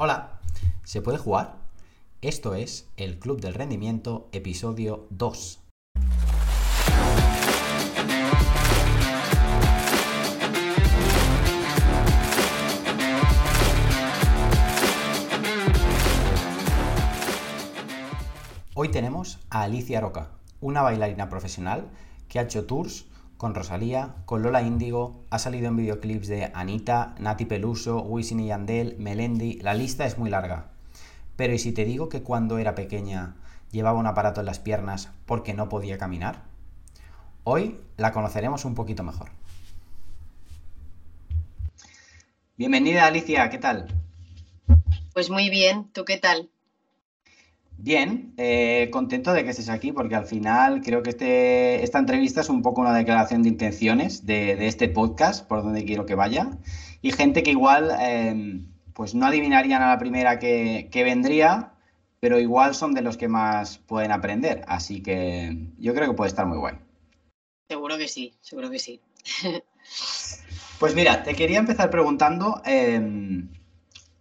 Hola, ¿se puede jugar? Esto es el Club del Rendimiento, episodio 2. Hoy tenemos a Alicia Roca, una bailarina profesional que ha hecho tours con Rosalía, con Lola Índigo, ha salido en videoclips de Anita, Nati Peluso, Wisin y Yandel, Melendi, la lista es muy larga. Pero ¿y si te digo que cuando era pequeña llevaba un aparato en las piernas porque no podía caminar? Hoy la conoceremos un poquito mejor. Bienvenida Alicia, ¿qué tal? Pues muy bien, ¿tú qué tal? Bien, eh, contento de que estés aquí porque al final creo que este, esta entrevista es un poco una declaración de intenciones de, este podcast, por donde quiero que vaya. Y gente que igual em, pues no adivinarían a la primera que, vendría, pero igual son de los que más pueden aprender. Así que yo creo que puede estar muy guay. Seguro que sí, seguro que sí. pues mira, te quería empezar preguntando... Em,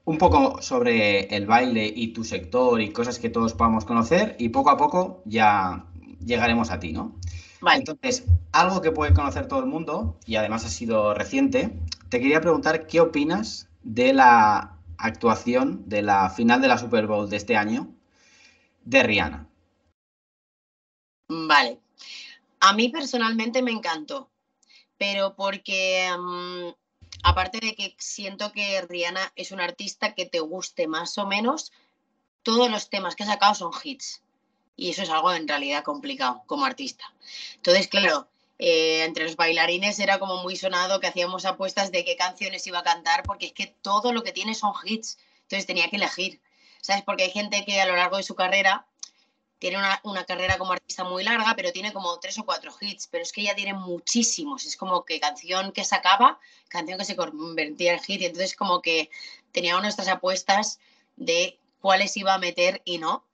un poco sobre el baile y tu sector y cosas que todos podamos conocer y poco a poco ya llegaremos a ti, ¿no? Vale. Entonces, algo que puede conocer todo el mundo y además ha sido reciente, te quería preguntar qué opinas de la actuación de la final de la Super Bowl de este año de Rihanna. Vale. A mí personalmente me encantó, pero porque mm, aparte de que siento que Rihanna es una artista que te guste más o menos, todos los temas que ha sacado son hits. Y eso es algo en realidad complicado como artista. Entonces, claro, eh, entre los bailarines era como muy sonado que hacíamos apuestas de qué canciones iba a cantar, porque es que todo lo que tiene son hits. Entonces tenía que elegir. ¿Sabes? Porque hay gente que a lo largo de su carrera tiene una, carrera como artista muy larga, pero tiene como tres o cuatro hits, pero es que ella tiene muchísimos, es como que canción que sacaba, canción que se convertía en hit, y entonces como que tenía nuestras apuestas de cuáles iba a meter y no.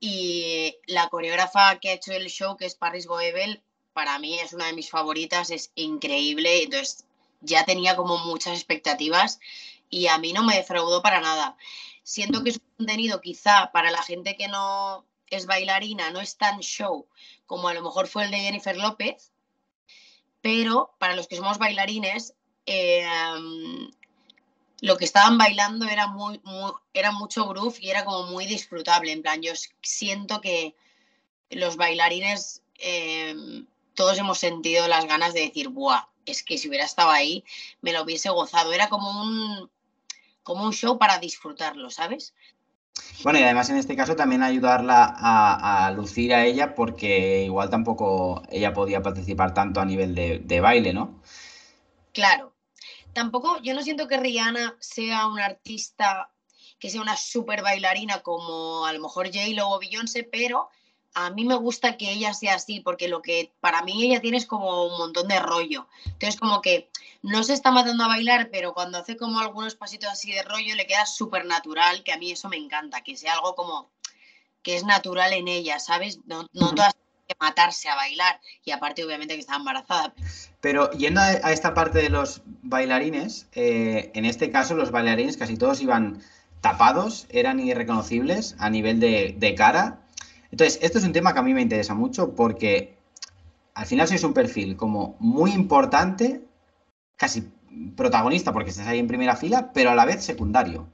Y la coreógrafa que ha hecho el show, que es Paris Goebel, para mí es una de mis favoritas, es increíble, entonces ya tenía como muchas expectativas y a mí no me defraudó para nada. Siento que es un contenido quizá para la gente que no es bailarina, no es tan show como a lo mejor fue el de Jennifer López, pero para los que somos bailarines, em, lo que estaban bailando era, muy, era mucho groove y era como muy disfrutable. En plan, yo siento que los bailarines em, todos hemos sentido las ganas de decir, ¡buah! Es que si hubiera estado ahí, me lo hubiese gozado. Era como un, como un show para disfrutarlo, ¿sabes? Bueno, y además en este caso también ayudarla a, lucir a ella porque igual tampoco ella podía participar tanto a nivel de, baile, ¿no? Claro. Tampoco, yo no siento que Rihanna sea una artista que sea una super bailarina como a lo mejor J-Lo o Beyoncé, pero a mí me gusta que ella sea así, porque lo que para mí ella tiene es como un montón de rollo. Entonces, como que no se está matando a bailar, pero cuando hace como algunos pasitos así de rollo le queda súper natural, que a mí eso me encanta, que sea algo como que es natural en ella, ¿sabes? No, no todas que matarse a bailar y aparte obviamente que está embarazada. Pero yendo a, esta parte de los bailarines, eh, en este caso los bailarines casi todos iban tapados, eran irreconocibles a nivel de, de cara entonces, esto es un tema que a mí me interesa mucho porque al final sois un perfil como muy importante, casi protagonista porque estás ahí en primera fila, pero a la vez secundario.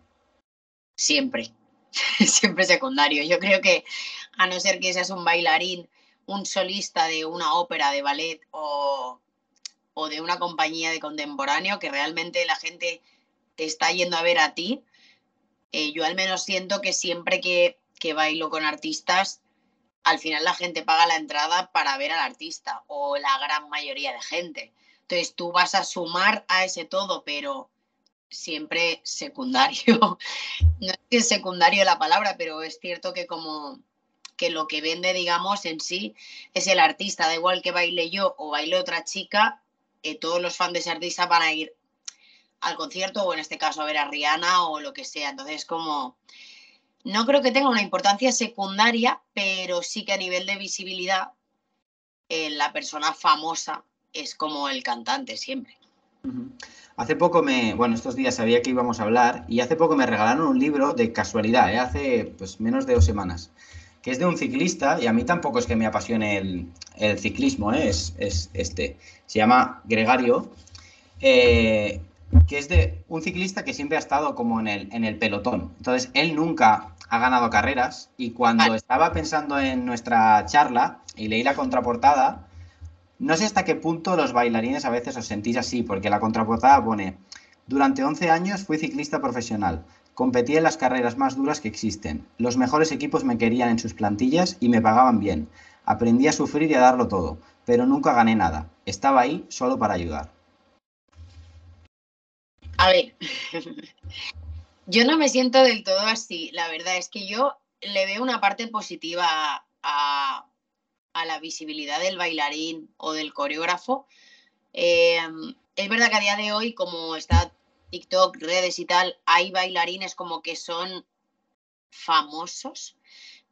Siempre, siempre secundario. Yo creo que a no ser que seas un bailarín, un solista de una ópera, de ballet o, de una compañía de contemporáneo, que realmente la gente te está yendo a ver a ti, eh, yo al menos siento que siempre que, que bailo con artistas al final la gente paga la entrada para ver al artista o la gran mayoría de gente. Entonces tú vas a sumar a ese todo, pero siempre secundario. No es que es secundario la palabra, pero es cierto que como que lo que vende, digamos, en sí es el artista. Da igual que baile yo o baile otra chica, eh, todos los fans de ese artista van a ir al concierto o en este caso a ver a Rihanna o lo que sea. Entonces, como no creo que tenga una importancia secundaria, pero sí que a nivel de visibilidad, eh, la persona famosa es como el cantante siempre. Hace poco me, bueno, estos días sabía que íbamos a hablar y hace poco me regalaron un libro de casualidad, ¿eh? hace pues menos de dos semanas, que es de un ciclista y a mí tampoco es que me apasione el, ciclismo, ¿eh? es, este, se llama Gregario, que es de un ciclista que siempre ha estado como en el, en el pelotón. Entonces, él nunca ha ganado carreras y cuando estaba pensando en nuestra charla y leí la contraportada, no sé hasta qué punto los bailarines a veces os sentís así, porque la contraportada pone, durante 11 años fui ciclista profesional, competí en las carreras más duras que existen, los mejores equipos me querían en sus plantillas y me pagaban bien, aprendí a sufrir y a darlo todo, pero nunca gané nada, estaba ahí solo para ayudar. A ver, yo no me siento del todo así, la verdad es que yo le veo una parte positiva a, la visibilidad del bailarín o del coreógrafo. Eh, es verdad que a día de hoy, como está TikTok, redes y tal, hay bailarines como que son famosos,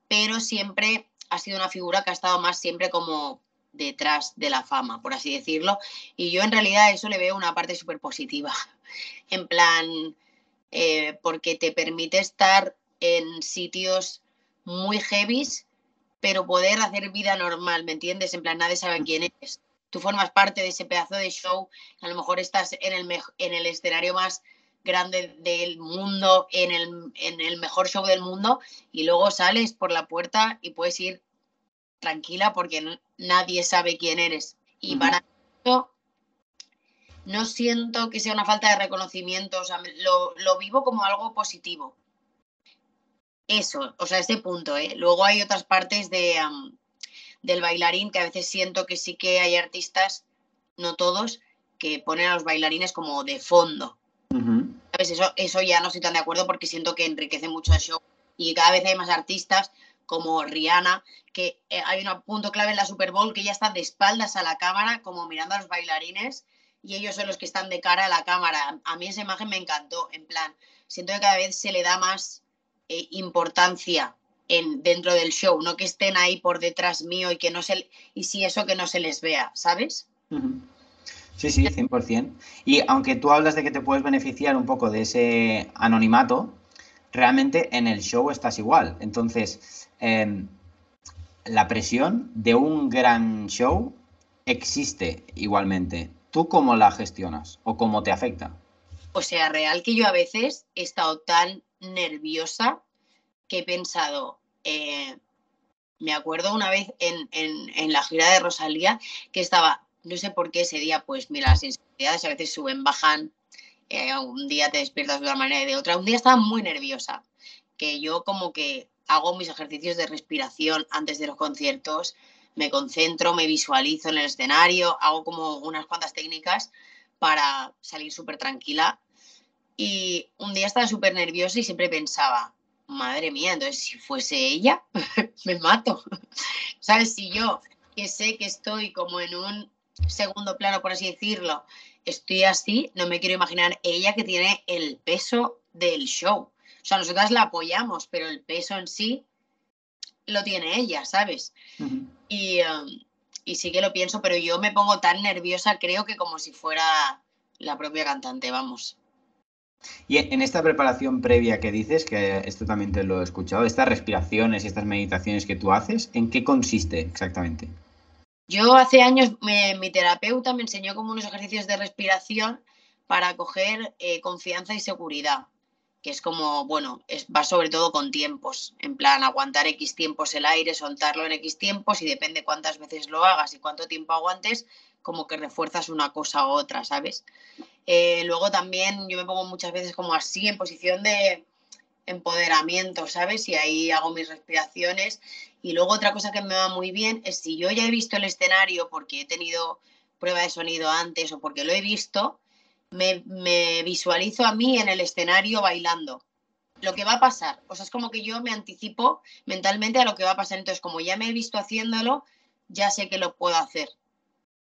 pero siempre ha sido una figura que ha estado más siempre como detrás de la fama, por así decirlo. Y yo en realidad eso le veo una parte súper positiva. En plan, eh, porque te permite estar en sitios muy heavies pero poder hacer vida normal, ¿me entiendes? En plan, nadie sabe quién eres. Tú formas parte de ese pedazo de show, a lo mejor estás en el, en el escenario más grande del mundo, en el, en el mejor show del mundo, y luego sales por la puerta y puedes ir tranquila porque nadie sabe quién eres. Y para eso no siento que sea una falta de reconocimiento, o sea, lo, lo vivo como algo positivo eso, o sea, ese punto. ¿eh? Luego hay otras partes de, del bailarín que a veces siento que sí que hay artistas, no todos, que ponen a los bailarines como de fondo. Eso, eso ya no estoy tan de acuerdo porque siento que enriquece mucho el show y cada vez hay más artistas como Rihanna, que eh, hay un punto clave en la Super Bowl que ya están de espaldas a la cámara, como mirando a los bailarines, y ellos son los que están de cara a la cámara. A mí esa imagen me encantó, en plan, siento que cada vez se le da más eh, importancia en, dentro del show, no que estén ahí por detrás mío y que no se y si eso que no se les vea, ¿sabes? Sí, sí, 100%. Y aunque tú hablas de que te puedes beneficiar un poco de ese anonimato, realmente en el show estás igual. Entonces, em, la presión de un gran show existe igualmente. ¿Tú cómo la gestionas o cómo te afecta? O sea, real que yo a veces he estado tan nerviosa que he pensado, eh, me acuerdo una vez en, la gira de Rosalía que estaba, no sé por qué ese día, pues mira, las inseguridades a veces suben, bajan, eh, un día te despiertas de una manera y de otra, un día estaba muy nerviosa, que yo como que hago mis ejercicios de respiración antes de los conciertos, me concentro, me visualizo en el escenario, hago como unas cuantas técnicas para salir súper tranquila y un día estaba súper nerviosa y siempre pensaba, madre mía, entonces si fuese ella, me mato. ¿Sabes? Si yo, que sé que estoy como en un segundo plano, por así decirlo, estoy así, no me quiero imaginar ella que tiene el peso del show. O sea, nosotras la apoyamos, pero el peso en sí lo tiene ella, ¿sabes? y, um, y sí que lo pienso, pero yo me pongo tan nerviosa, creo que como si fuera la propia cantante, vamos. Y en esta preparación previa que dices, que esto también te lo he escuchado, estas respiraciones y estas meditaciones que tú haces, ¿en qué consiste exactamente? Yo hace años mi terapeuta me enseñó como unos ejercicios de respiración para coger eh, confianza y seguridad, que es como, bueno, es, va sobre todo con tiempos, en plan aguantar X tiempos el aire, soltarlo en X tiempos y depende cuántas veces lo hagas y cuánto tiempo aguantes, como que refuerzas una cosa u otra, ¿sabes? Eh, luego también yo me pongo muchas veces como así, en posición de empoderamiento, ¿sabes? Y ahí hago mis respiraciones. Y luego otra cosa que me va muy bien es si yo ya he visto el escenario porque he tenido prueba de sonido antes o porque lo he visto, me, visualizo a mí en el escenario bailando lo que va a pasar. O es como que yo me anticipo mentalmente a lo que va a pasar. Entonces, como ya me he visto haciéndolo, ya sé que lo puedo hacer.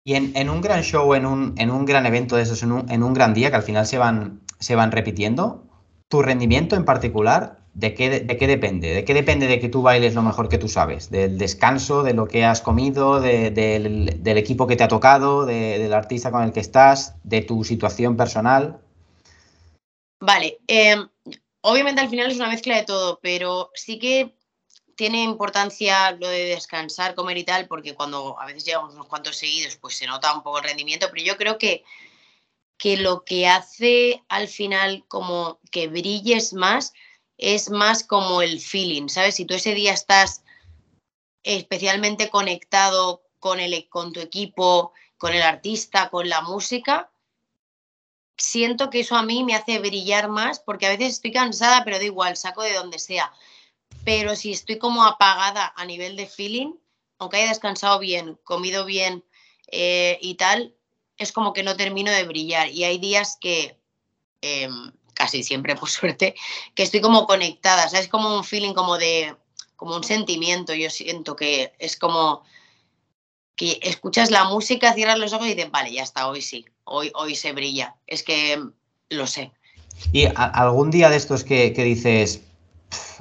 Y en, un gran show, en un, en un, gran evento de esos, en un, en un, gran día que al final se van, se van repitiendo, tu rendimiento en particular ¿De qué, ¿De qué, depende? ¿De qué depende de que tú bailes lo mejor que tú sabes? ¿Del descanso, de lo que has comido, del, equipo que te ha tocado, del artista con el que estás, de tu situación personal? Vale, em, obviamente al final es una mezcla de todo, pero sí que tiene importancia lo de descansar, comer y tal, porque cuando a veces llevamos unos cuantos seguidos, pues se nota un poco el rendimiento, pero yo creo que, que lo que hace al final como que brilles más es más como el feeling, ¿sabes? Si tú ese día estás especialmente conectado con, el, con tu equipo, con el artista, con la música, siento que eso a mí me hace brillar más porque a veces estoy cansada, pero da igual, saco de donde sea pero si estoy como apagada a nivel de feeling, aunque haya descansado bien, comido bien eh, y tal, es como que no termino de brillar. Y hay días que, em, casi siempre por suerte, que estoy como conectada, es como un feeling como de, como un sentimiento, yo siento que es como que escuchas la música, cierras los ojos y dices, vale, ya está, hoy sí, hoy, hoy se brilla. Es que lo sé. ¿Y algún día de estos que dices,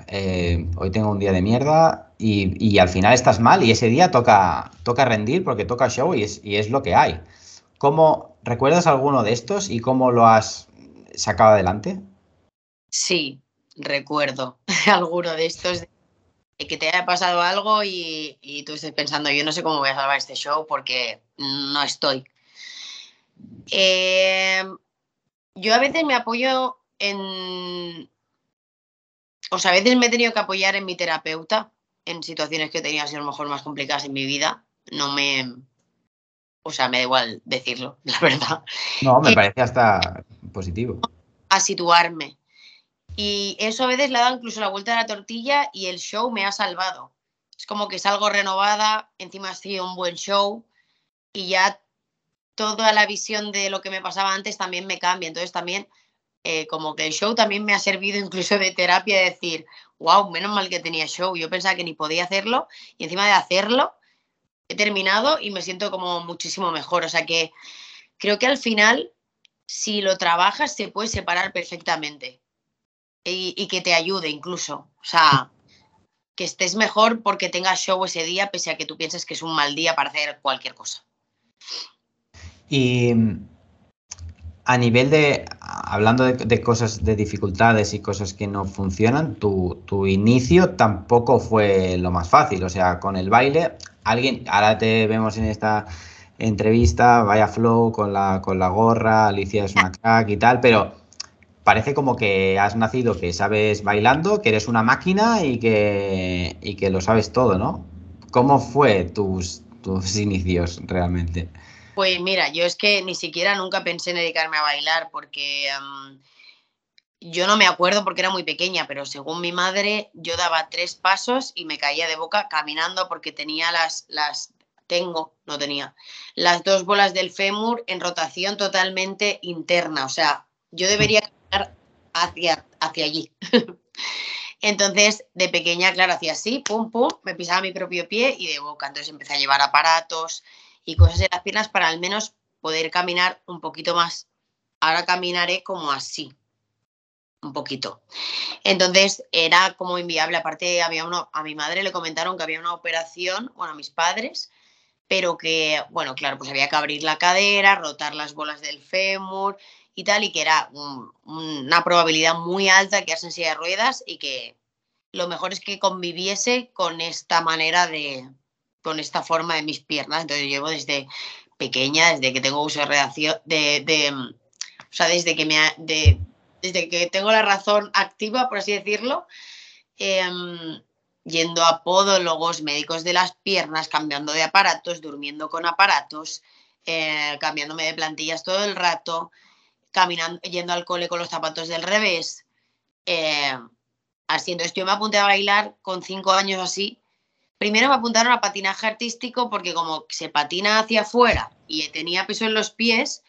eh, hoy tengo un día de mierda y, al final estás mal y ese día toca, toca rendir porque toca show y es, lo que hay. ¿Cómo recuerdas alguno de estos y cómo lo has sacado adelante? Sí, recuerdo alguno de estos de que te haya pasado algo y, tú estés pensando, yo no sé cómo voy a salvar este show porque no estoy. Eh, yo a veces me apoyo en, o sea, a veces me he tenido que apoyar en mi terapeuta en situaciones que tenía sido a lo mejor más complicadas en mi vida. No me. O sea, me da igual decirlo, la verdad. No, me parece hasta positivo. A situarme. Y eso a veces le ha dado incluso la vuelta a la tortilla y el show me ha salvado. Es como que salgo renovada, encima ha sido un buen show y ya toda la visión de lo que me pasaba antes también me cambia. Entonces también eh, como que el show también me ha servido incluso de terapia de decir, wow, menos mal que tenía show, yo pensaba que ni podía hacerlo y encima de hacerlo he terminado y me siento como muchísimo mejor. O sea que creo que al final, si lo trabajas, se puede separar perfectamente y, que te ayude incluso. O sea, que estés mejor porque tengas show ese día, pese a que tú pienses que es un mal día para hacer cualquier cosa. Y a nivel de, hablando de, cosas, de dificultades y cosas que no funcionan, tu, tu, inicio tampoco fue lo más fácil. O sea, con el baile, alguien, ahora te vemos en esta entrevista, vaya flow con la, con la gorra, Alicia es una crack y tal, pero parece como que has nacido, que sabes bailando, que eres una máquina y que, y que lo sabes todo, ¿no? ¿Cómo fue tus, tus inicios realmente? Pues mira, yo es que ni siquiera nunca pensé en dedicarme a bailar porque yo no me acuerdo porque era muy pequeña, pero según mi madre yo daba tres pasos y me caía de boca caminando porque tenía las, las tengo, no tenía, las dos bolas del fémur en rotación totalmente interna. O sea, yo debería caminar hacia, hacia allí. Entonces, de pequeña, claro, hacía así, pum, pum, me pisaba mi propio pie y de boca. Entonces empecé a llevar aparatos, y cosas en las piernas para al menos poder caminar un poquito más. Ahora caminaré como así, un poquito. Entonces era como inviable. Aparte, había uno, a mi madre le comentaron que había una operación, bueno, a mis padres, pero que, bueno, claro, pues había que abrir la cadera, rotar las bolas del fémur y tal, y que era una probabilidad muy alta que en silla de ruedas y que lo mejor es que conviviese con esta manera de, con esta forma de mis piernas. Entonces llevo desde pequeña, desde que tengo uso de reacción, de, mm, o sea, desde que me desde que tengo la razón activa, por así decirlo, em, yendo a podólogos, médicos de las piernas, cambiando de aparatos, durmiendo con aparatos, eh, cambiándome de plantillas todo el rato, caminando, yendo al cole con los zapatos del revés. Eh, así, entonces yo me apunté a bailar con cinco años así Primero me apuntaron a patinaje artístico porque como se patina hacia afuera y tenía peso en los pies,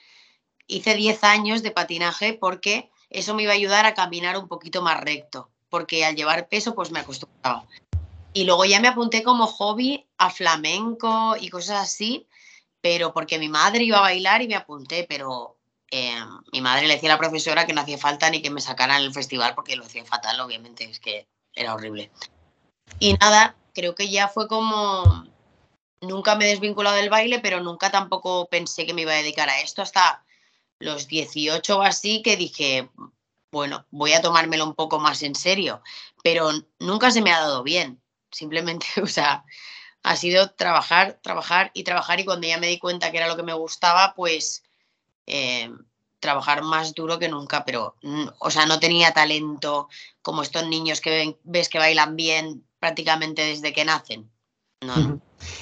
hice 10 años de patinaje porque eso me iba a ayudar a caminar un poquito más recto, porque al llevar peso pues me acostumbraba. Y luego ya me apunté como hobby a flamenco y cosas así, pero porque mi madre iba a bailar y me apunté, pero eh, mi madre le decía a la profesora que no hacía falta ni que me sacaran el festival porque lo hacía fatal, obviamente, es que era horrible. Y nada, creo que ya fue como, nunca me he desvinculado del baile, pero nunca tampoco pensé que me iba a dedicar a esto hasta los 18 o así, que dije, bueno, voy a tomármelo un poco más en serio, pero nunca se me ha dado bien, simplemente, o sea, ha sido trabajar, trabajar y trabajar y cuando ya me di cuenta que era lo que me gustaba, pues eh, trabajar más duro que nunca, pero, mm, o sea, no tenía talento como estos niños que ves que bailan bien prácticamente desde que nacen.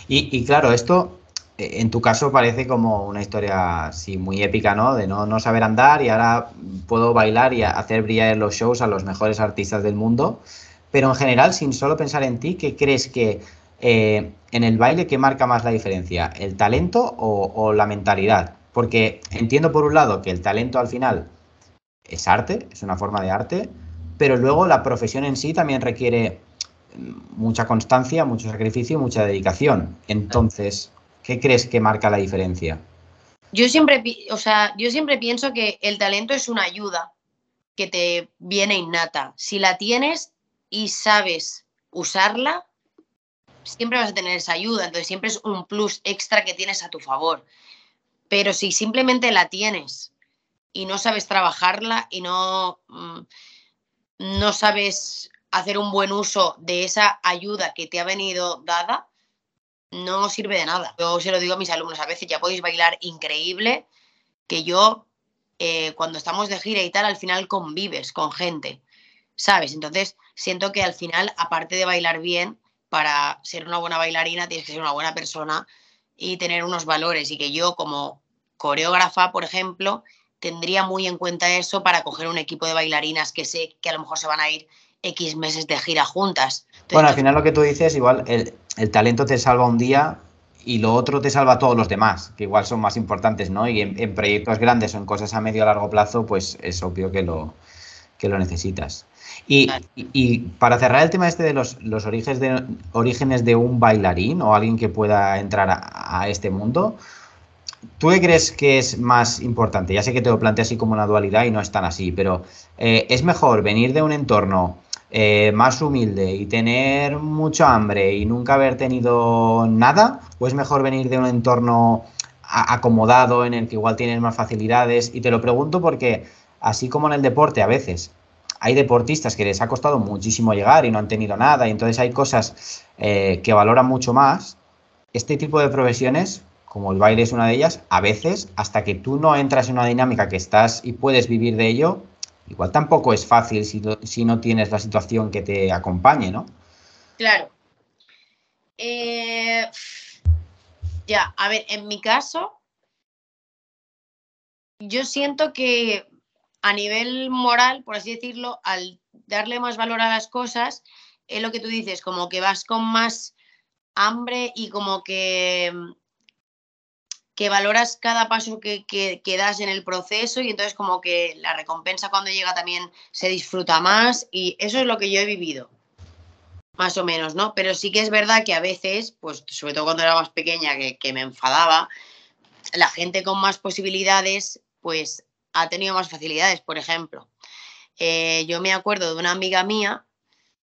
y, claro, esto eh, en tu caso parece como una historia así muy épica, ¿no? De no, saber andar y ahora puedo bailar y hacer brillar los shows a los mejores artistas del mundo. Pero en general, sin solo pensar en ti, ¿qué crees que eh, en el baile qué marca más la diferencia? ¿El talento o la mentalidad? Porque entiendo por un lado que el talento al final es arte, es una forma de arte, pero luego la profesión en sí también requiere mucha constancia, mucho sacrificio y mucha dedicación. Entonces, ¿qué crees que marca la diferencia? Yo siempre, o sea, yo siempre pienso que el talento es una ayuda que te viene innata. Si la tienes y sabes usarla, siempre vas a tener esa ayuda. Entonces siempre es un plus extra que tienes a tu favor. Pero si simplemente la tienes y no sabes trabajarla y no, mm, no sabes hacer un buen uso de esa ayuda que te ha venido dada, no sirve de nada. Yo se lo digo a mis alumnos a veces, ya podéis bailar increíble, que yo eh, cuando estamos de gira y tal, al final convives con gente, ¿sabes? Entonces, siento que al final, aparte de bailar bien, para ser una buena bailarina tienes que ser una buena persona y tener unos valores y que yo como coreógrafa, por ejemplo, tendría muy en cuenta eso para coger un equipo de bailarinas que sé que a lo mejor se van a ir X meses de gira juntas. bueno, al final lo que tú dices, igual el, talento te salva un día y lo otro te salva a todos los demás, que igual son más importantes, ¿no? Y en, proyectos grandes o en cosas a medio o largo plazo, pues es obvio que lo, que lo necesitas. Y, para cerrar el tema este de los, los orígenes, de, orígenes de un bailarín o alguien que pueda entrar a, este mundo, ¿tú qué crees que es más importante? Ya sé que te lo planteas así como una dualidad y no es tan así, pero eh, ¿es mejor venir de un entorno eh, más humilde y tener mucho hambre y nunca haber tenido nada? ¿O es mejor venir de un entorno acomodado en el que igual tienes más facilidades? Y te lo pregunto porque, así como en el deporte a veces hay deportistas que les ha costado muchísimo llegar y no han tenido nada, y entonces hay cosas eh, que valoran mucho más. Este tipo de profesiones, como el baile es una de ellas, a veces, hasta que tú no entras en una dinámica que estás y puedes vivir de ello, igual tampoco es fácil si, no tienes la situación que te acompañe, ¿no? Claro. Eh, ya, a ver, en mi caso, yo siento que a nivel moral, por así decirlo, al darle más valor a las cosas, es lo que tú dices, como que vas con más hambre y como que, que valoras cada paso que, que, das en el proceso y entonces como que la recompensa cuando llega también se disfruta más y eso es lo que yo he vivido, más o menos, ¿no? Pero sí que es verdad que a veces, pues sobre todo cuando era más pequeña, que, que me enfadaba, la gente con más posibilidades, pues ha tenido más facilidades. Por ejemplo, eh, yo me acuerdo de una amiga mía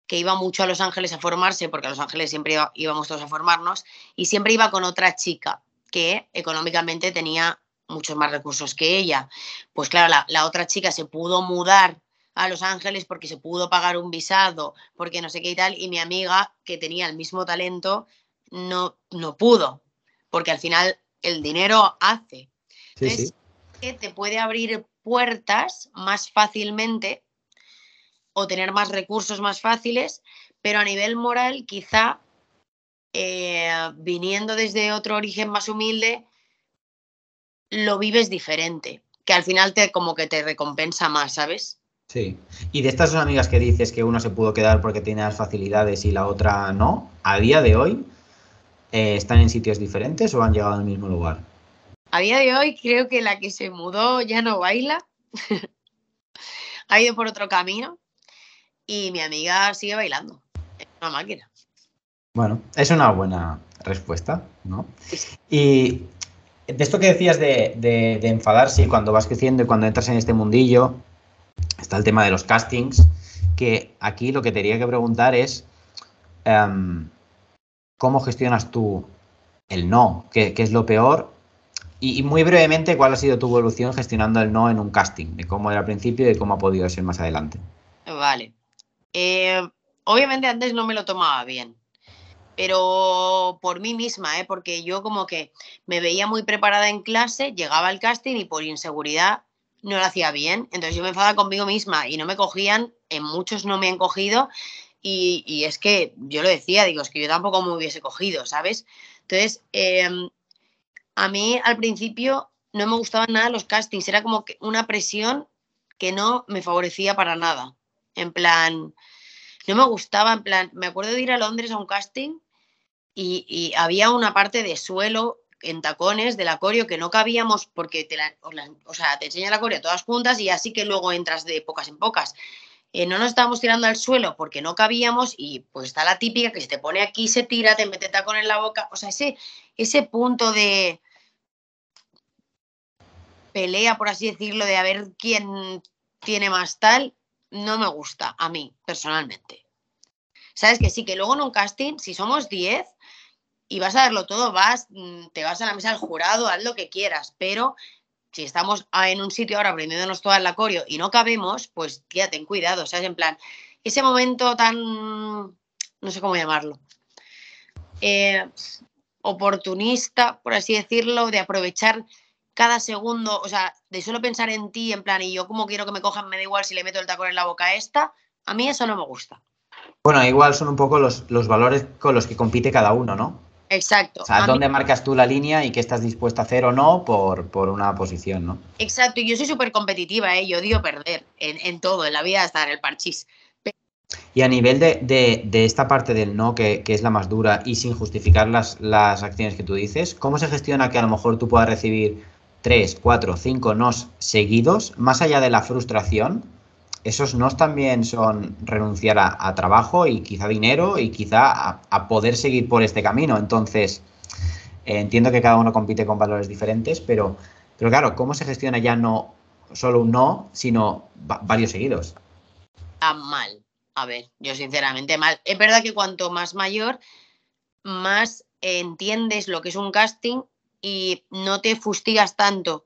que iba mucho a Los Ángeles a formarse, porque a Los Ángeles siempre íbamos todos a formarnos, y siempre iba con otra chica que económicamente tenía muchos más recursos que ella. Pues claro, la, otra chica se pudo mudar a Los Ángeles porque se pudo pagar un visado, porque no sé qué y tal, y mi amiga, que tenía el mismo talento, no, no pudo, porque al final el dinero hace. sí te puede abrir puertas más fácilmente o tener más recursos más fáciles, pero a nivel moral quizá eh, viniendo desde otro origen más humilde, lo vives diferente, que al final te como que te recompensa más, ¿sabes? Sí. Y de estas dos amigas que dices que uno se pudo quedar porque tiene las facilidades y la otra no, a día de hoy, eh, ¿están en sitios diferentes o han llegado al mismo lugar? A día de hoy creo que la que se mudó ya no baila, ha ido por otro camino y mi amiga sigue bailando. Es una máquina. Bueno, es una buena respuesta, ¿no? Y de esto que decías de, de, enfadarse cuando vas creciendo y cuando entras en este mundillo, está el tema de los castings, que aquí lo que te que preguntar es em, cómo gestionas tú el no, qué, es lo peor y, muy brevemente, ¿cuál ha sido tu evolución gestionando el no en un casting? De cómo era al principio y de cómo ha podido ser más adelante. Vale. Eh, obviamente antes no me lo tomaba bien pero por mí misma, ¿eh? porque yo como que me veía muy preparada en clase, llegaba al casting y por inseguridad no lo hacía bien. Entonces yo me enfadaba conmigo misma y no me cogían, en muchos no me han cogido y, es que yo lo decía, digo, es que yo tampoco me hubiese cogido, ¿sabes? Entonces, em, a mí al principio no me gustaban nada los castings, era como que una presión que no me favorecía para nada. En plan, no me gustaba, en plan, me acuerdo de ir a Londres a un casting y, había una parte de suelo en tacones del acorio que no cabíamos porque te la, o sea, te enseña la acorio todas juntas y así que luego entras de pocas en pocas. Eh, no nos estábamos tirando al suelo porque no cabíamos y pues está la típica que se te pone aquí, se tira, te mete tacón en la boca. O sea, ese, ese punto de pelea, por así decirlo, de a ver quién tiene más tal, no me gusta a mí personalmente. Sabes que sí, que luego en un casting, si somos 10, y vas a darlo todo, vas, mm, te vas a la mesa del jurado, haz lo que quieras, pero si estamos en un sitio ahora aprendiéndonos todo el acorio y no cabemos, pues tía, ten cuidado, ¿sabes? En plan, ese momento tan, no sé cómo llamarlo, eh, oportunista, por así decirlo, de aprovechar cada segundo, o sea, de solo pensar en ti, en plan, y yo como quiero que me cojan, me da igual si le meto el tacón en la boca a esta, a mí eso no me gusta. Bueno, igual son un poco los, los valores con los que compite cada uno, ¿no? Exacto. O sea, ¿dónde marcas tú la línea y qué estás dispuesto a hacer o no por, una posición, ¿no? Exacto, y yo soy súper competitiva, ¿eh? yo odio perder en, todo, en la vida, hasta en el parchís. Y a nivel de, esta parte del no, que, es la más dura, y sin justificar las, las acciones que tú dices, ¿cómo se gestiona que a lo mejor tú puedas recibir tres, cuatro, cinco nos seguidos, más allá de la frustración? Esos no también son renunciar a, trabajo y quizá dinero y quizá a, poder seguir por este camino. Entonces, eh, entiendo que cada uno compite con valores diferentes, pero, pero claro, ¿cómo se gestiona ya no solo un no, sino varios seguidos? Ah, mal. A ver, yo sinceramente mal. Es verdad que cuanto más mayor, más entiendes lo que es un casting y no te fustigas tanto.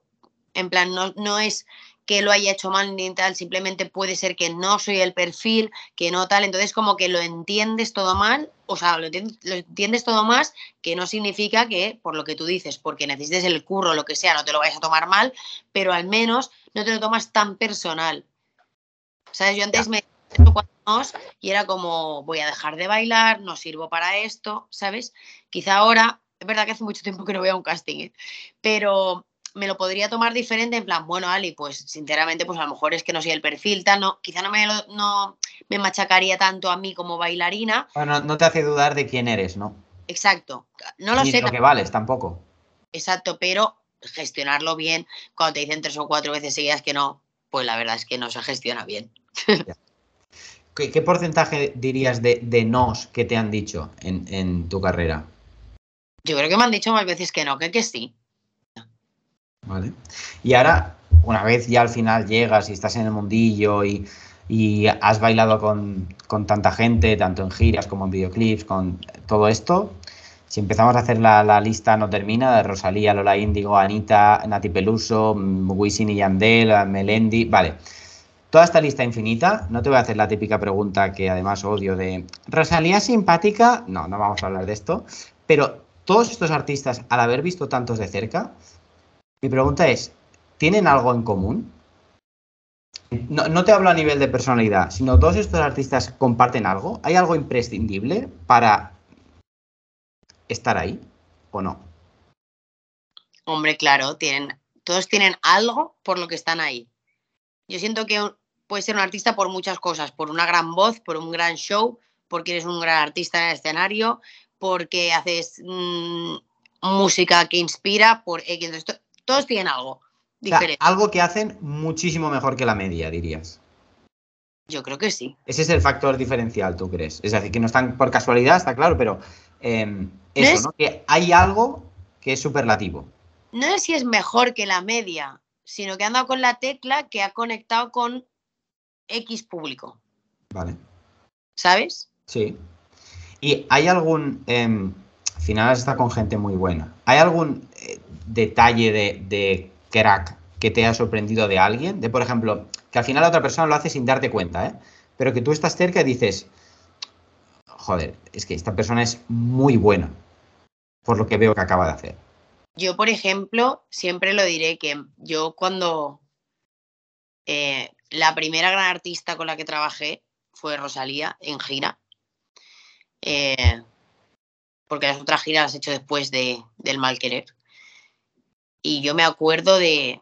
En plan, no, no es que lo haya hecho mal ni tal, simplemente puede ser que no soy el perfil, que no tal, entonces como que lo entiendes todo mal, o sea, lo entiendes, todo más, que no significa que, por lo que tú dices, porque necesites el curro, lo que sea, no te lo vayas a tomar mal, pero al menos no te lo tomas tan personal. ¿Sabes? Yo antes me y era como, voy a dejar de bailar, no sirvo para esto, ¿sabes? Quizá ahora, es verdad que hace mucho tiempo que no voy a un casting, ¿eh? pero me lo podría tomar diferente, en plan, bueno, Ali, pues sinceramente, pues a lo mejor es que no soy el perfil, tal, no, quizá no me, no me machacaría tanto a mí como bailarina. Bueno, no te hace dudar de quién eres, ¿no? Exacto, no lo sé. lo que vales tampoco. Exacto, pero gestionarlo bien, cuando te dicen tres o cuatro veces seguidas que no, pues la verdad es que no se gestiona bien. ¿Qué, porcentaje dirías de, de nos que te han dicho en, en tu carrera? Yo creo que me han dicho más veces que no, que que sí. ¿Vale? Y ahora, una vez ya al final llegas y estás en el mundillo y, has bailado con, tanta gente, tanto en giras como en videoclips, con todo esto, si empezamos a hacer la, lista no termina, de Rosalía, Lola Índigo, Anita, Nati Peluso, Wisin y Yandel, Melendi, vale. Toda esta lista infinita, no te voy a hacer la típica pregunta que además odio de ¿Rosalía simpática? No, no vamos a hablar de esto, pero todos estos artistas, al haber visto tantos de cerca, mi pregunta es, ¿tienen algo en común? No, te hablo a nivel de personalidad, sino todos estos artistas comparten algo. ¿Hay algo imprescindible para estar ahí o no? Hombre, claro, tienen, todos tienen algo por lo que están ahí. Yo siento que puedes ser un artista por muchas cosas, por una gran voz, por un gran show, porque eres un gran artista en el escenario, porque haces mm, música que inspira, por X todos tienen algo diferente. algo que hacen muchísimo mejor que la media, dirías. Yo creo que sí. Ese es el factor diferencial, ¿tú crees? Es decir, que no están por casualidad, está claro, pero em, eso, ¿no? Que hay algo que es superlativo. no sé si es mejor que la media, sino que ha andado con la tecla que ha conectado con X público. Vale. ¿Sabes? Sí. ¿Y hay algún, eh, al final está con gente muy buena, ¿hay algún eh, detalle de, crack que te haya sorprendido de alguien? De, por ejemplo, que al final la otra persona lo hace sin darte cuenta, ¿eh? Pero que tú estás cerca y dices, joder, es que esta persona es muy buena por lo que veo que acaba de hacer. Yo, por ejemplo, siempre lo diré que yo cuando eh, la primera gran artista con la que trabajé fue Rosalía en gira. Eh, porque las otras giras las he hecho después de, del mal querer. Y yo me acuerdo de,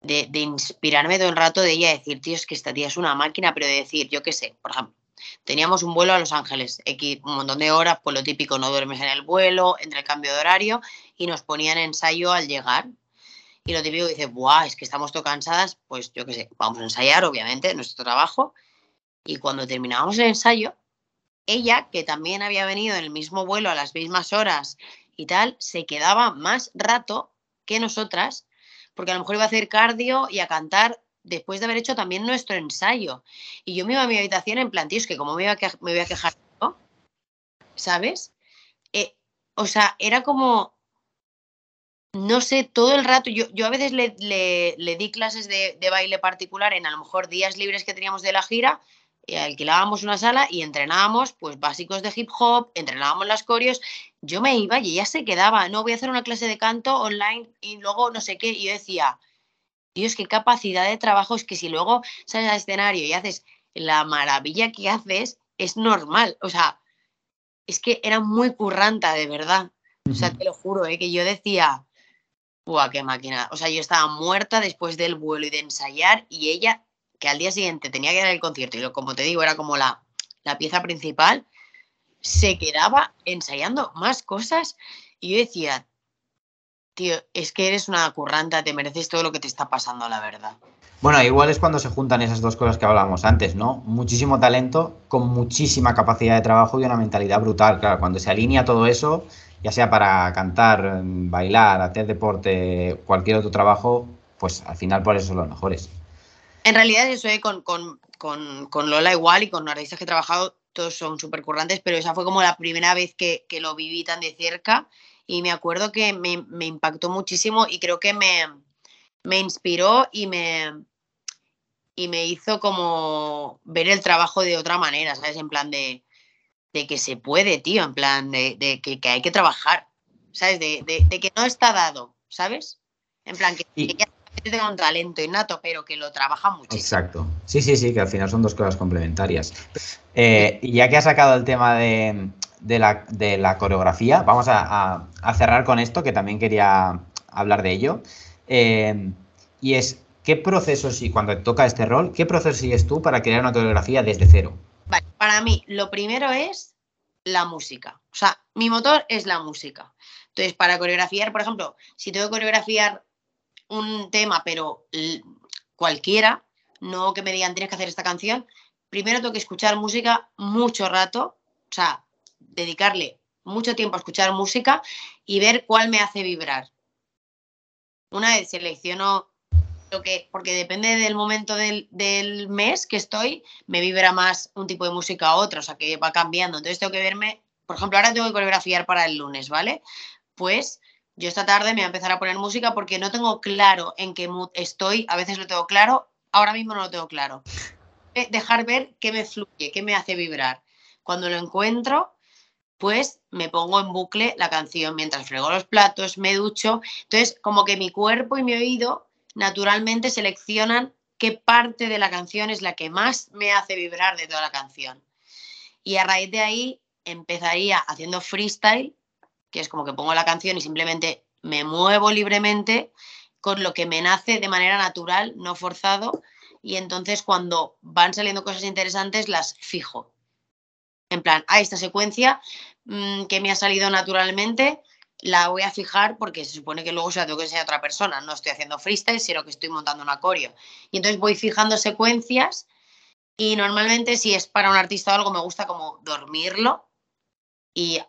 de, inspirarme todo el rato de ella, decir, tío, es que esta tía es una máquina, pero de decir, yo qué sé, por ejemplo, teníamos un vuelo a Los Ángeles, X, un montón de horas, pues lo típico, no duermes en el vuelo, entre el cambio de horario, y nos ponían ensayo al llegar. Y lo típico dice, ¡buah! Es que estamos todo cansadas, pues yo qué sé, vamos a ensayar, obviamente, nuestro trabajo. Y cuando terminábamos el ensayo, ella, que también había venido en el mismo vuelo a las mismas horas y tal, se quedaba más rato que nosotras, porque a lo mejor iba a hacer cardio y a cantar después de haber hecho también nuestro ensayo. Y yo me iba a mi habitación en plan, que como me, iba a me voy a quejar. ¿sabes? Eh, o sea, era como, no sé, todo el rato, yo, yo a veces le, le, le di clases de, de, baile particular en a lo mejor días libres que teníamos de la gira, alquilábamos una sala y entrenábamos pues básicos de hip hop, entrenábamos las coreos, yo me iba y ella se quedaba, no voy a hacer una clase de canto online y luego no sé qué, y yo decía, Dios, qué capacidad de trabajo es que si luego sales al escenario y haces la maravilla que haces, es normal. O sea, es que era muy curranta, de verdad. O sea, te lo juro, ¿eh? que yo decía, ¡buah, qué máquina! O sea, yo estaba muerta después del vuelo y de ensayar y ella, que al día siguiente tenía que dar el concierto y como te digo, era como la, la pieza principal, se quedaba ensayando más cosas y yo decía, tío, es que eres una curranta, te mereces todo lo que te está pasando, la verdad. Bueno, igual es cuando se juntan esas dos cosas que hablábamos antes, ¿no? Muchísimo talento con muchísima capacidad de trabajo y una mentalidad brutal. Claro, cuando se alinea todo eso, ya sea para cantar, bailar, hacer deporte, cualquier otro trabajo, pues al final por eso son los mejores. En realidad eso ¿eh? con, con, con, con, Lola igual y con artistas que he trabajado, todos son súper currantes, pero esa fue como la primera vez que, que lo viví tan de cerca y me acuerdo que me, me impactó muchísimo y creo que me, me inspiró y me, y me hizo como ver el trabajo de otra manera, ¿sabes? En plan de, de que se puede, tío, en plan de, de que, que, hay que trabajar, ¿sabes? De, de, que no está dado, ¿sabes? En plan que, y... que ya tenga un talento innato, pero que lo trabaja muchísimo. Exacto. Sí, sí, sí, que al final son dos cosas complementarias. Eh, y ya que has sacado el tema de, de la, de la coreografía. Vamos a, a, a, cerrar con esto, que también quería hablar de ello. Eh, y es, ¿qué procesos, y cuando te toca este rol, qué proceso sigues tú para crear una coreografía desde cero? Vale, para mí, lo primero es la música. O sea, mi motor es la música. Entonces, para coreografiar, por ejemplo, si tengo que coreografiar un tema, pero cualquiera, no que me digan tienes que hacer esta canción, primero tengo que escuchar música mucho rato, o sea, dedicarle mucho tiempo a escuchar música y ver cuál me hace vibrar. Una vez selecciono lo que, porque depende del momento del, del, mes que estoy, me vibra más un tipo de música a otro, o sea que va cambiando. Entonces tengo que verme, por ejemplo, ahora tengo que coreografiar para el lunes, ¿vale? Pues yo esta tarde me voy a empezar a poner música porque no tengo claro en qué mood estoy, a veces lo tengo claro, ahora mismo no lo tengo claro. Dejar ver qué me fluye, qué me hace vibrar. Cuando lo encuentro, pues me pongo en bucle la canción mientras frego los platos, me ducho. Entonces, como que mi cuerpo y mi oído naturalmente seleccionan qué parte de la canción es la que más me hace vibrar de toda la canción. Y a raíz de ahí empezaría haciendo freestyle, que es como que pongo la canción y simplemente me muevo libremente con lo que me nace de manera natural, no forzado, y entonces cuando van saliendo cosas interesantes las fijo. En plan, a esta secuencia mmm, que me ha salido naturalmente, la voy a fijar porque se supone que luego se la tengo que enseñar a otra persona. No estoy haciendo freestyle, sino que estoy montando un acorio. Y entonces voy fijando secuencias y normalmente si es para un artista o algo me gusta como dormirlo y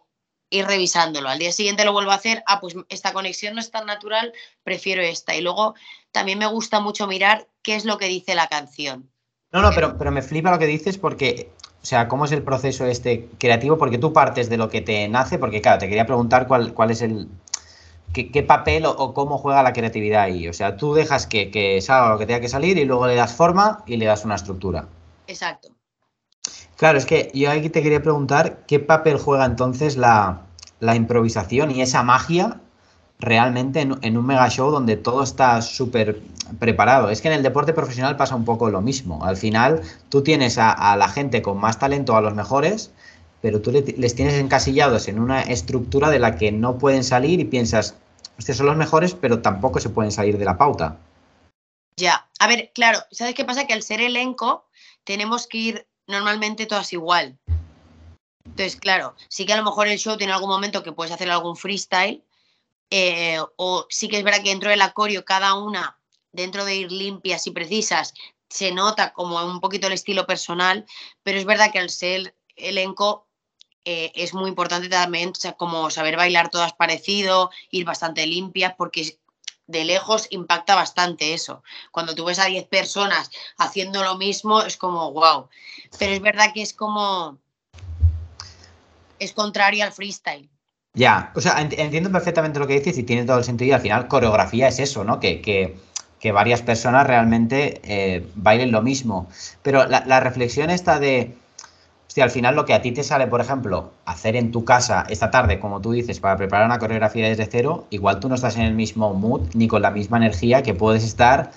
ir revisándolo. Al día siguiente lo vuelvo a hacer, ah, pues esta conexión no es tan natural, prefiero esta. Y luego también me gusta mucho mirar qué es lo que dice la canción. No, no, pero, pero me flipa lo que dices porque, o sea, cómo es el proceso este creativo, porque tú partes de lo que te nace, porque claro, te quería preguntar cuál, cuál es el, qué, papel o, cómo juega la creatividad ahí. O sea, tú dejas que, que salga lo que tenga que salir y luego le das forma y le das una estructura. Exacto. Claro, es que yo aquí te quería preguntar qué papel juega entonces la, improvisación y esa magia realmente en, un mega show donde todo está súper preparado. Es que en el deporte profesional pasa un poco lo mismo. Al final tú tienes a, la gente con más talento, a los mejores, pero tú les tienes encasillados en una estructura de la que no pueden salir y piensas, estos son los mejores, pero tampoco se pueden salir de la pauta. Ya, a ver, claro, ¿sabes qué pasa? Que al ser elenco tenemos que ir normalmente todas igual. Entonces, claro, sí que a lo mejor el show tiene algún momento que puedes hacer algún freestyle, eh, o sí que es verdad que dentro del acorio cada una, dentro de ir limpias y precisas, se nota como un poquito el estilo personal, pero es verdad que al ser elenco eh, es muy importante también, o sea, como saber bailar todas parecido, ir bastante limpias, porque de lejos impacta bastante eso. Cuando tú ves a 10 personas haciendo lo mismo, es como, wow. Pero es verdad que es como, es contrario al freestyle. Ya, o sea, entiendo perfectamente lo que dices y tiene todo el sentido. Al final, coreografía es eso, ¿no? Que, que, que varias personas realmente eh, bailen lo mismo. Pero la, la reflexión está de Hostia, al final lo que a ti te sale, por ejemplo, hacer en tu casa esta tarde, como tú dices, para preparar una coreografía desde cero, igual tú no estás en el mismo mood ni con la misma energía que puedes estar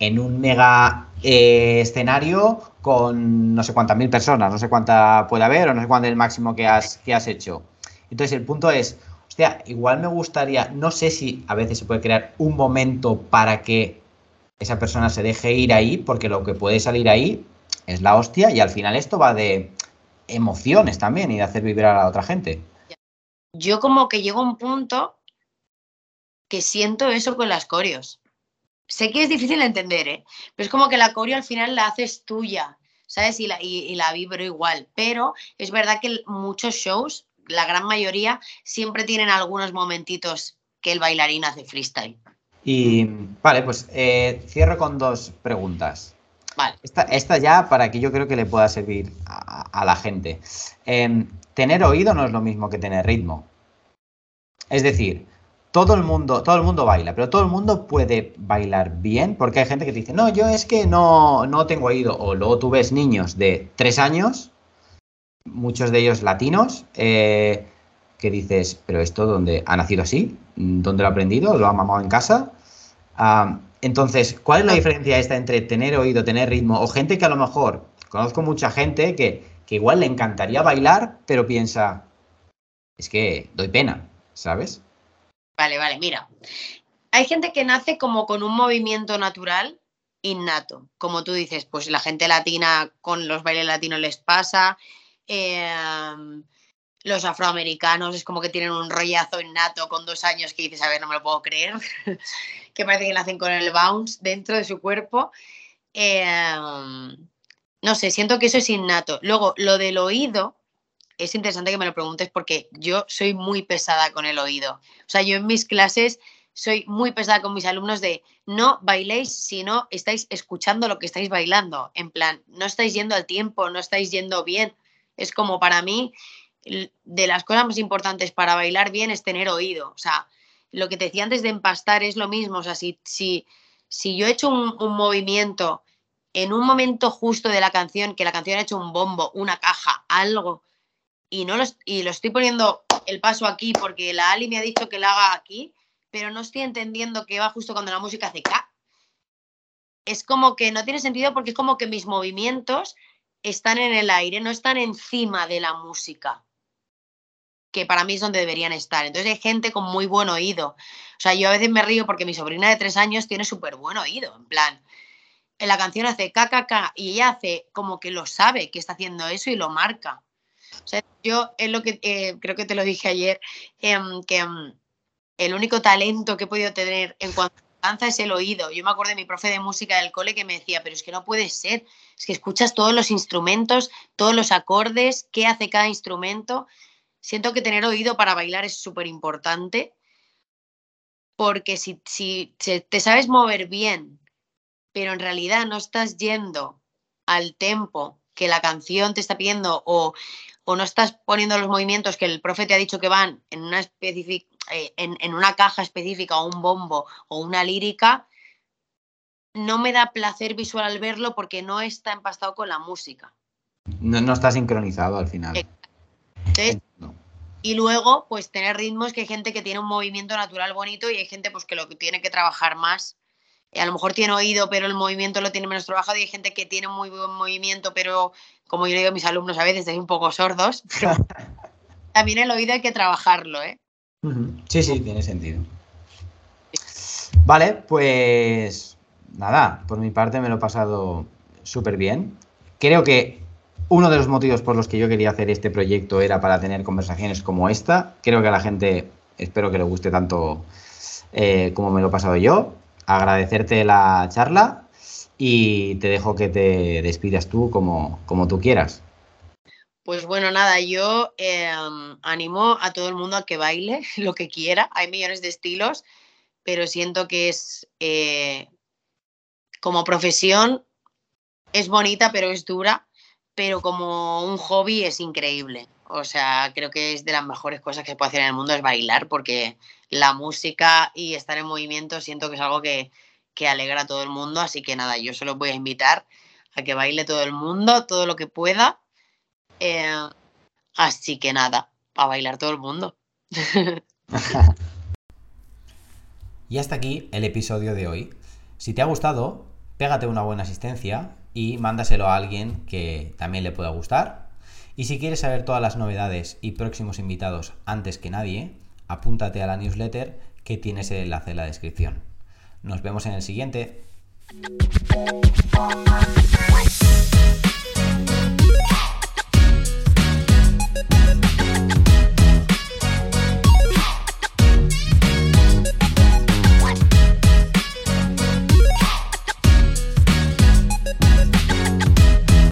en un mega eh, escenario con no sé cuántas mil personas, no sé cuánta puede haber o no sé cuánto es el máximo que has, que has hecho. Entonces el punto es, hostia, igual me gustaría, no sé si a veces se puede crear un momento para que esa persona se deje ir ahí, porque lo que puede salir ahí es la hostia y al final esto va de emociones también y de hacer vibrar a la otra gente. Yo como que llego a un punto que siento eso con las corios. Sé que es difícil de entender, ¿eh? pero es como que la coreo al final la haces tuya, ¿sabes? Y la, y, la vibro igual. Pero es verdad que muchos shows, la gran mayoría, siempre tienen algunos momentitos que el bailarín hace freestyle. Y vale, pues eh, cierro con dos preguntas. Esta, ya para que yo creo que le pueda servir a, la gente. Em, tener oído no es lo mismo que tener ritmo. Es decir, todo el mundo, todo el mundo baila, pero todo el mundo puede bailar bien, porque hay gente que dice, no, yo es que no, no tengo oído. O luego tú ves niños de tres años, muchos de ellos latinos, eh, que dices, pero esto dónde ha nacido así, dónde lo ha aprendido, lo ha mamado en casa. Entonces, ¿cuál es la diferencia esta entre tener oído, tener ritmo? O gente que a lo mejor, conozco mucha gente que, igual le encantaría bailar, pero piensa, es que doy pena, ¿sabes? Vale, vale, mira. Hay gente que nace como con un movimiento natural innato. Como tú dices, pues la gente latina con los bailes latinos les pasa. Em, los afroamericanos es como que tienen un rollazo innato con dos años que dices, a ver, no me lo puedo creer, que parece que nacen con el bounce dentro de su cuerpo. Em, no sé, siento que eso es innato. Luego, lo del oído, es interesante que me lo preguntes porque yo soy muy pesada con el oído. O sea, yo en mis clases soy muy pesada con mis alumnos de no bailéis si no estáis escuchando lo que estáis bailando. En plan, no estáis yendo al tiempo, no estáis yendo bien. Es como para mí de las cosas más importantes para bailar bien es tener oído. O sea, lo que te decía antes de empastar es lo mismo. O sea, si, si, yo he hecho un, movimiento en un momento justo de la canción, que la canción ha hecho un bombo, una caja, algo, y, no lo, y lo estoy poniendo el paso aquí porque la Ali me ha dicho que lo haga aquí, pero no estoy entendiendo que va justo cuando la música hace ca. Es como que no tiene sentido porque es como que mis movimientos están en el aire, no están encima de la música que para mí es donde deberían estar. Entonces hay gente con muy buen oído. O sea, yo a veces me río porque mi sobrina de tres años tiene súper buen oído, en plan, en la canción hace KKK y ella hace como que lo sabe que está haciendo eso y lo marca. O sea, yo es lo que eh, creo que te lo dije ayer, em, que em, el único talento que he podido tener en cuanto a danza es el oído. Yo me acuerdo de mi profe de música del cole que me decía, pero es que no puede ser, es que escuchas todos los instrumentos, todos los acordes, qué hace cada instrumento siento que tener oído para bailar es súper importante porque si, si, te sabes mover bien, pero en realidad no estás yendo al tempo que la canción te está pidiendo o, no estás poniendo los movimientos que el profe te ha dicho que van en una, eh, en, una caja específica o un bombo o una lírica, no me da placer visual al verlo porque no está empastado con la música. No, no está sincronizado al final. Y luego, pues tener ritmos que hay gente que tiene un movimiento natural bonito y hay gente pues que lo que tiene que trabajar más. a lo mejor tiene oído, pero el movimiento lo tiene menos trabajado y hay gente que tiene muy buen movimiento, pero como yo le digo a mis alumnos a veces, están un poco sordos. también el oído hay que trabajarlo, ¿eh? Sí, sí, tiene sentido. Vale, pues nada, por mi parte me lo he pasado súper bien. Creo que uno de los motivos por los que yo quería hacer este proyecto era para tener conversaciones como esta. Creo que a la gente espero que le guste tanto eh, como me lo he pasado yo. Agradecerte la charla y te dejo que te despidas tú como, como tú quieras. Pues bueno, nada, yo em, animo a todo el mundo a que baile lo que quiera. Hay millones de estilos, pero siento que es eh, como profesión, es bonita, pero es dura pero como un hobby es increíble. O sea, creo que es de las mejores cosas que se puede hacer en el mundo es bailar, porque la música y estar en movimiento siento que es algo que, alegra a todo el mundo. Así que nada, yo solo voy a invitar a que baile todo el mundo, todo lo que pueda. Eh, así que nada, a bailar todo el mundo. y hasta aquí el episodio de hoy. Si te ha gustado, pégate una buena asistencia y mándaselo a alguien que también le pueda gustar. Y si quieres saber todas las novedades y próximos invitados antes que nadie, apúntate a la newsletter que tienes el enlace en la descripción. Nos vemos en el siguiente.